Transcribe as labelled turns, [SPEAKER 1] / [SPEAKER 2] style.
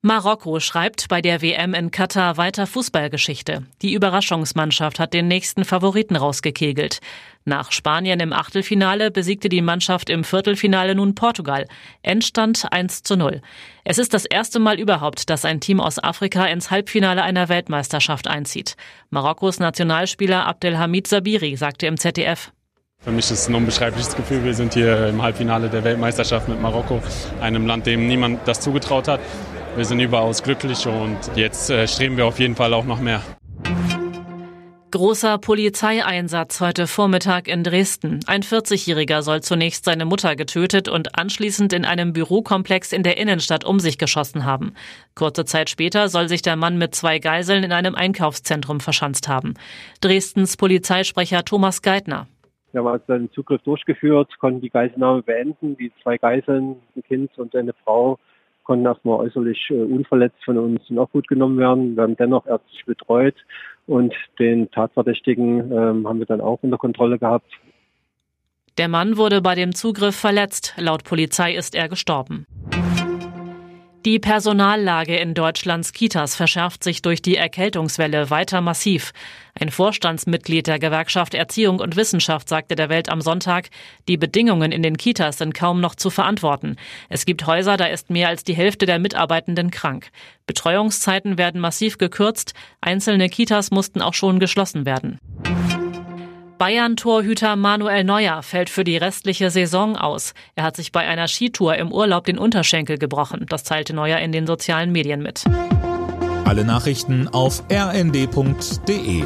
[SPEAKER 1] Marokko schreibt bei der WM in Katar weiter Fußballgeschichte. Die Überraschungsmannschaft hat den nächsten Favoriten rausgekegelt. Nach Spanien im Achtelfinale besiegte die Mannschaft im Viertelfinale nun Portugal. Endstand 1 zu 0. Es ist das erste Mal überhaupt, dass ein Team aus Afrika ins Halbfinale einer Weltmeisterschaft einzieht. Marokkos Nationalspieler Abdelhamid Sabiri sagte im ZDF.
[SPEAKER 2] Für mich ist es ein unbeschreibliches Gefühl. Wir sind hier im Halbfinale der Weltmeisterschaft mit Marokko, einem Land, dem niemand das zugetraut hat. Wir sind überaus glücklich und jetzt äh, streben wir auf jeden Fall auch noch mehr.
[SPEAKER 1] Großer Polizeieinsatz heute Vormittag in Dresden. Ein 40-Jähriger soll zunächst seine Mutter getötet und anschließend in einem Bürokomplex in der Innenstadt um sich geschossen haben. Kurze Zeit später soll sich der Mann mit zwei Geiseln in einem Einkaufszentrum verschanzt haben. Dresdens Polizeisprecher Thomas Geithner.
[SPEAKER 3] Wir haben also einen Zugriff durchgeführt, konnten die Geiselnahme beenden. Die zwei Geiseln, ein Kind und eine Frau, konnten erstmal äußerlich äh, unverletzt von uns in Obhut genommen werden, werden dennoch ärztlich betreut und den Tatverdächtigen ähm, haben wir dann auch unter Kontrolle gehabt.
[SPEAKER 1] Der Mann wurde bei dem Zugriff verletzt. Laut Polizei ist er gestorben. Die Personallage in Deutschlands Kitas verschärft sich durch die Erkältungswelle weiter massiv. Ein Vorstandsmitglied der Gewerkschaft Erziehung und Wissenschaft sagte der Welt am Sonntag, die Bedingungen in den Kitas sind kaum noch zu verantworten. Es gibt Häuser, da ist mehr als die Hälfte der Mitarbeitenden krank. Betreuungszeiten werden massiv gekürzt, einzelne Kitas mussten auch schon geschlossen werden. Bayern-Torhüter Manuel Neuer fällt für die restliche Saison aus. Er hat sich bei einer Skitour im Urlaub den Unterschenkel gebrochen. Das teilte Neuer in den sozialen Medien mit.
[SPEAKER 4] Alle Nachrichten auf rnd.de